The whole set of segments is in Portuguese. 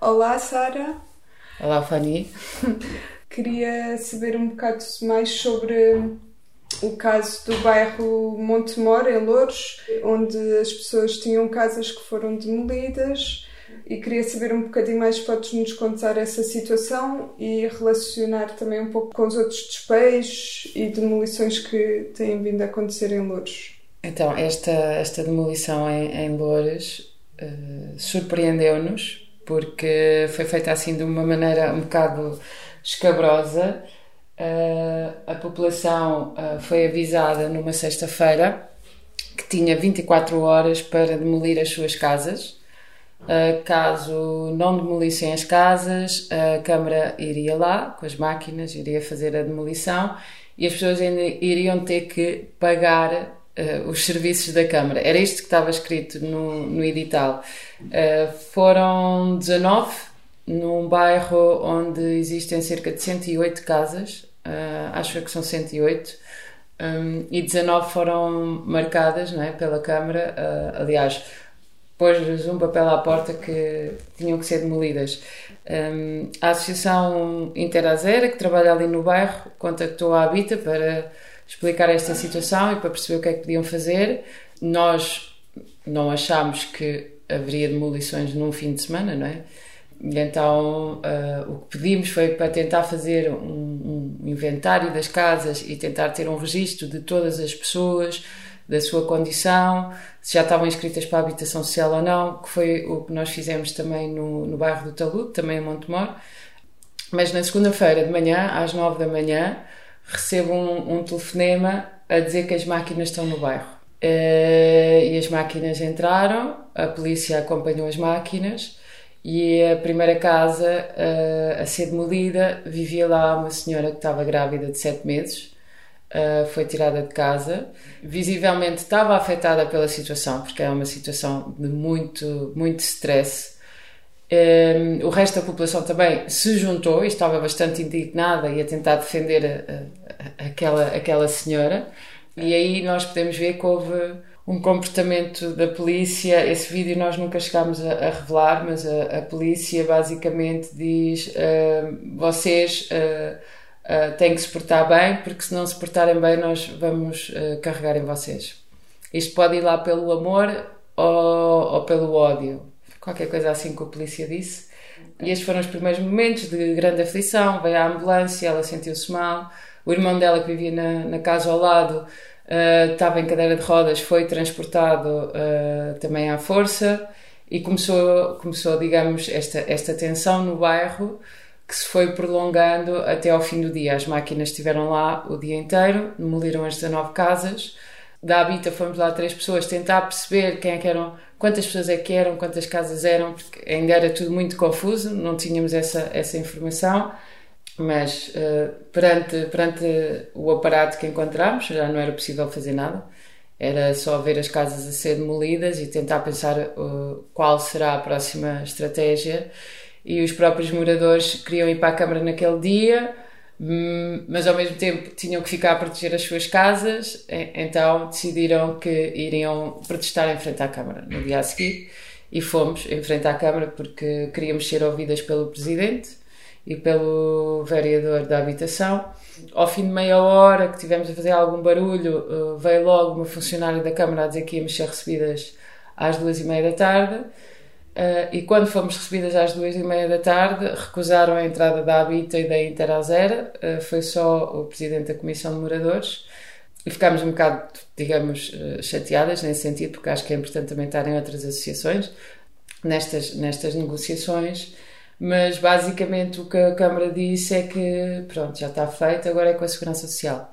Olá, Sara. Olá, Fanny. Queria saber um bocado mais sobre o caso do bairro Montemor, em Louros, onde as pessoas tinham casas que foram demolidas e queria saber um bocadinho mais, podes nos contar essa situação e relacionar também um pouco com os outros despejos e demolições que têm vindo a acontecer em Louros. Então, esta, esta demolição em, em Louros uh, surpreendeu-nos porque foi feita assim de uma maneira um bocado escabrosa. Uh, a população uh, foi avisada numa sexta-feira que tinha 24 horas para demolir as suas casas. Uh, caso não demolissem as casas, a Câmara iria lá com as máquinas, iria fazer a demolição e as pessoas ainda iriam ter que pagar os serviços da Câmara. Era isto que estava escrito no, no edital. foram 19 num bairro onde existem cerca de 108 casas, uh, acho que são 108, um, e 19 foram marcadas não é, pela Câmara. Uh, aliás, pôs-lhes um papel à porta que tinham que ser demolidas. Um, a Associação Interazera, que trabalha ali no bairro, contactou a Habita para explicar esta situação e para perceber o que é que podiam fazer. Nós não achámos que haveria demolições num fim de semana, não é? E então uh, o que pedimos foi para tentar fazer um, um, inventário das casas e tentar ter um registro de todas as pessoas, da sua condição, se já estavam inscritas para a habitação social ou não, que foi o que nós fizemos também no, no bairro do Talude, também em Montemor. Mas na segunda-feira de manhã, às nove da manhã, recebo um, um telefonema a dizer que as máquinas estão no bairro. Uh, e as máquinas entraram, a polícia acompanhou as máquinas e a primeira casa uh, a ser demolida, vivia lá uma senhora que estava grávida de sete meses, uh, foi tirada de casa, visivelmente estava afetada pela situação, porque é uma situação de muito, muito stress. Um, ehm, o resto da população também se juntou e estava bastante indignada e a tentar defender a, a, aquela, aquela senhora. E aí nós podemos ver que houve um comportamento da polícia. Esse vídeo nós nunca chegámos a, revelar, mas a, polícia basicamente diz: uh, vocês uh, uh, têm que se portar bem, porque se não se portarem bem, nós vamos carregar em vocês. Isto pode ir lá pelo amor ou, ou pelo ódio, qualquer coisa assim que a polícia disse. E estes foram os primeiros momentos de grande aflição. Veio a ambulância, ela sentiu-se mal. O irmão dela, que vivia na, na casa ao lado, uh, estava em cadeira de rodas, foi transportado uh, também à força e começou, começou digamos, esta, esta tensão no bairro que se foi prolongando até ao fim do dia. As máquinas estiveram lá o dia inteiro, demoliram as 19 casas. Da Habita fomos lá três pessoas tentar perceber quem é que eram, quantas pessoas é que eram, quantas casas eram, porque ainda era tudo muito confuso, não tínhamos essa, essa informação mas uh, perante, perante o aparato que encontramos já não era possível fazer nada. Era só ver as casas a ser demolidas e tentar pensar uh, qual será a próxima estratégia. E os próprios moradores queriam ir para a Câmara naquele dia, mas ao mesmo tempo tinham que ficar a proteger as suas casas, então decidiram que iriam protestar em frente à Câmara no dia a seguir. E fomos em frente à Câmara porque queríamos ser ouvidas pelo Presidente e pelo vereador da habitação. Ao fim de meia hora que tivemos a fazer algum barulho, eh, veio logo uma funcionária da Câmara a dizer que íamos ser recebidas às duas e meia da tarde. Eh, e quando fomos recebidas às duas e meia da tarde, recusaram a entrada da Habita e da Interazera. Eh, foi só o presidente da Comissão de Moradores. E ficámos um bocado, digamos, chateadas nesse sentido, porque acho que é importante também estar em outras associações nestas, nestas negociações mas basicamente o que a Câmara disse é que pronto, já está feito, agora é com a Segurança Social.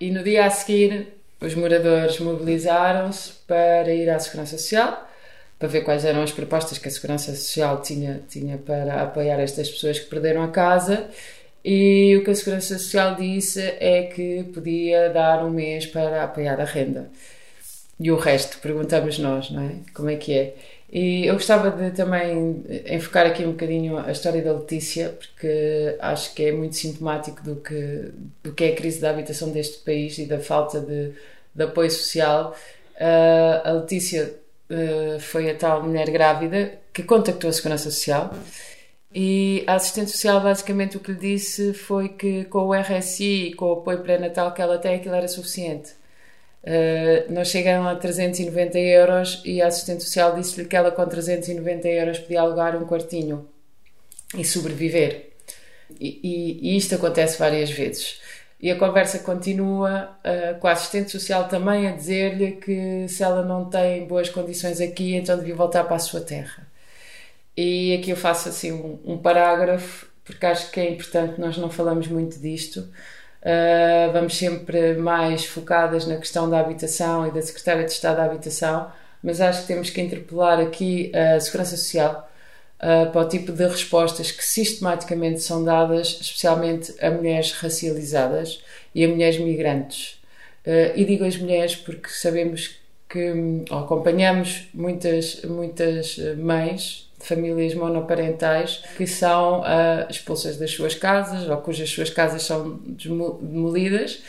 E no dia a seguir, os moradores mobilizaram-se para ir à Segurança Social, para ver quais eram as propostas que a Segurança Social tinha, tinha para apoiar estas pessoas que perderam a casa. E o que a Segurança Social disse é que podia dar um mês para apoiar a renda. E o resto, perguntamos nós, não é? Como é que é? E eu gostava de também enfocar aqui um bocadinho a história da Letícia, porque acho que é muito sintomático do que, do que é a crise da habitação deste país e da falta de, de apoio social. Uh, a Letícia uh, foi a tal mulher grávida que contactou a Segurança Social e a assistente social basicamente o que lhe disse foi que com o RSI e com o apoio pré-natal que ela tem aquilo era suficiente. Uh, nós chegamos a 390 euros e a assistente social disse-lhe que ela com 390 euros podia alugar um quartinho e sobreviver. E, e, e isto acontece várias vezes. E a conversa continua uh, com a assistente social também a dizer-lhe que se ela não tem boas condições aqui, então devia voltar para a sua terra. E aqui eu faço assim um, um parágrafo, porque acho que é importante, nós não falamos muito disto. Uh, vamos sempre mais focadas na questão da habitação e da Secretária de Estado da Habitação, mas acho que temos que interpelar aqui a Segurança Social uh, para o tipo de respostas que sistematicamente são dadas, especialmente a mulheres racializadas e a mulheres migrantes. Uh, e digo as mulheres porque sabemos que acompanhamos muitas, muitas mães famílias monoparentais que são uh, expulsas das suas casas ou cujas suas casas são demolidas.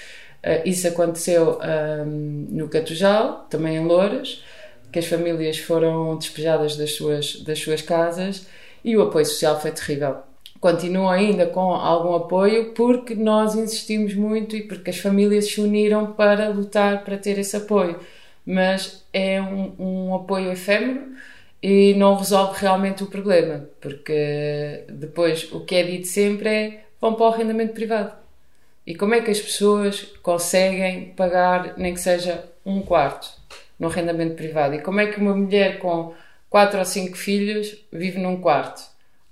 Uh, isso aconteceu uh, no Catujal, também em Louras, que as famílias foram despejadas das suas, das suas casas e o apoio social foi terrível. Continua ainda com algum apoio porque nós insistimos muito e porque as famílias se uniram para lutar para ter esse apoio. Mas é um, um apoio efêmero e não resolve realmente o problema, porque depois o que é dito sempre é vão para o arrendamento privado. E como é que as pessoas conseguem pagar nem que seja um quarto no arrendamento privado? E como é que uma mulher com quatro ou cinco filhos vive num quarto?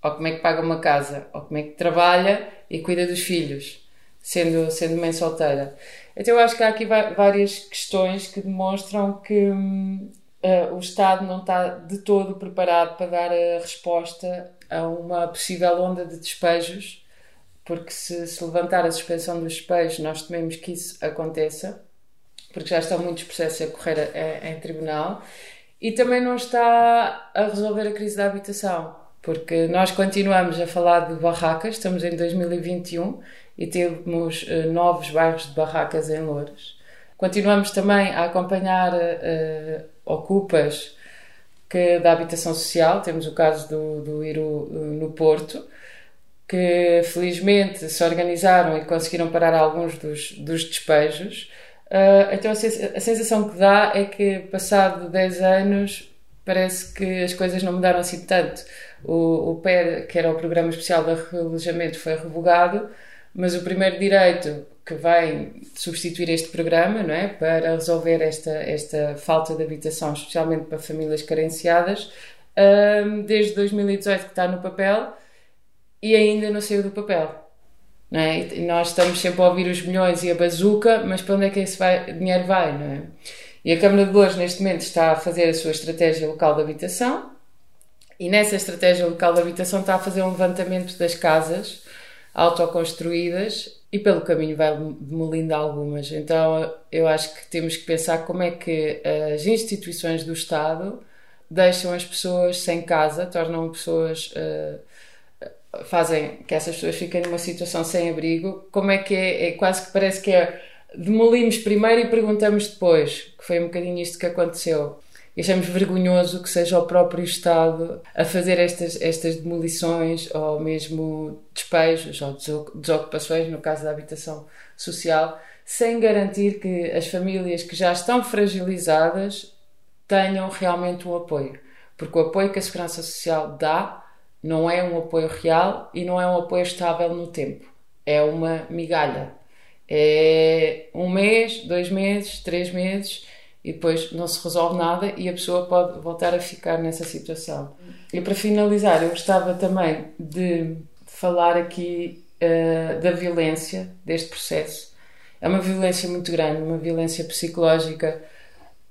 Ou como é que paga uma casa? Ou como é que trabalha e cuida dos filhos, sendo, sendo mãe solteira? Então eu acho que há aqui várias questões que demonstram que hum, uh, o Estado não está de todo preparado para dar a resposta a uma possível onda de despejos, porque se, se levantar a suspensão dos despejos, nós tememos que isso aconteça, porque já estão muitos processos a correr a, a, em tribunal, e também não está a resolver a crise da habitação, porque nós continuamos a falar de barracas, estamos em 2021 e temos uh, novos bairros de barracas em Louros. Continuamos também a acompanhar uh, ocupas que da habitação social, temos o caso do, do Iru uh, no Porto, que felizmente se organizaram e conseguiram parar alguns dos, dos despejos. Uh, então a, sensação que dá é que, passado 10 anos, parece que as coisas não mudaram assim tanto. O, o que era o Programa Especial de Relojamento, foi revogado, mas o primeiro direito que vai substituir este programa, não é, para resolver esta esta falta de habitação, especialmente para famílias carenciadas, um, desde 2018 que está no papel e ainda não saiu do papel. É? E nós estamos sempre a ouvir os milhões e a bazuca, mas para onde é que esse vai, dinheiro vai, é? E a Câmara de Louros, neste momento, está a fazer a sua estratégia local de habitação e nessa estratégia local de habitação está a fazer um levantamento das casas autoconstruídas e pelo caminho vai demolindo algumas. Então eu acho que temos que pensar como é que as instituições do Estado deixam as pessoas sem casa, tornam pessoas. Uh, fazem que essas pessoas fiquem numa situação sem abrigo. Como é que é? é quase que parece que é. Demolimos primeiro e perguntamos depois, que foi um bocadinho isto que aconteceu. E achamos vergonhoso que seja o próprio Estado a fazer estas, estas demolições ou mesmo despejos ou desocupações, no caso da habitação social, sem garantir que as famílias que já estão fragilizadas tenham realmente um apoio. Porque o apoio que a Segurança Social dá não é um apoio real e não é um apoio estável no tempo. É uma migalha. É um mês, dois meses, três meses e depois não se resolve nada e a pessoa pode voltar a ficar nessa situação. E para finalizar, eu gostava também de falar aqui uh, da violência deste processo. É uma violência muito grande, uma violência psicológica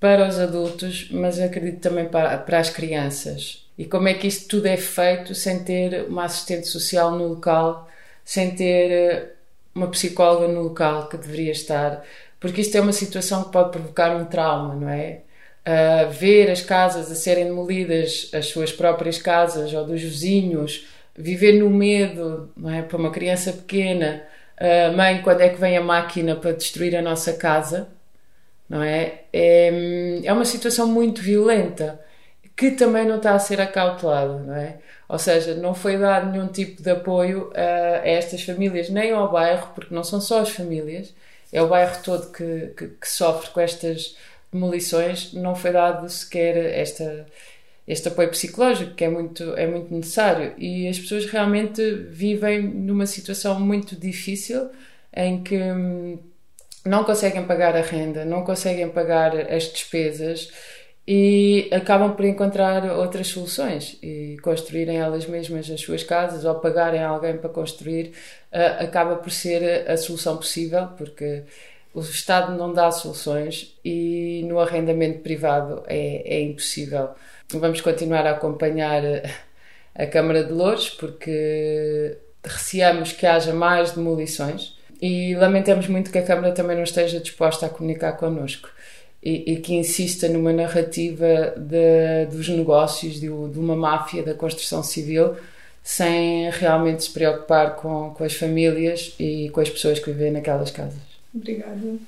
para os adultos, mas acredito também para, para as crianças. E como é que isto tudo é feito sem ter uma assistente social no local, sem ter eh, uma psicóloga no local que deveria estar, porque isto é uma situação que pode provocar um trauma, não é? Uh, ver as casas a serem demolidas, as suas próprias casas ou dos vizinhos, viver no medo, não é? Para uma criança pequena, uh, mãe, quando é que vem a máquina para destruir a nossa casa, não é? É, é uma situação muito violenta que também não está a ser acautelado, não é? Ou seja, não foi dado nenhum tipo de apoio a, a estas famílias, nem ao bairro, porque não são só as famílias, é o bairro todo que, que, que sofre com estas demolições, não foi dado sequer esta, este apoio psicológico que é muito, é muito necessário. E as pessoas realmente vivem numa situação muito difícil em que hum, não conseguem pagar a renda, não conseguem pagar as despesas e acabam por encontrar outras soluções e construírem elas mesmas as suas casas ou pagarem alguém para construir uh, acaba por ser a solução possível porque o Estado não dá soluções e no arrendamento privado é, é impossível. Vamos continuar a acompanhar a Câmara de Louros porque receamos que haja mais demolições e lamentamos muito que a Câmara também não esteja disposta a comunicar connosco e, e que insista numa narrativa de, dos negócios, de, de, uma máfia da construção civil, sem realmente se preocupar com, com as famílias e com as pessoas que vivem naquelas casas. Obrigada.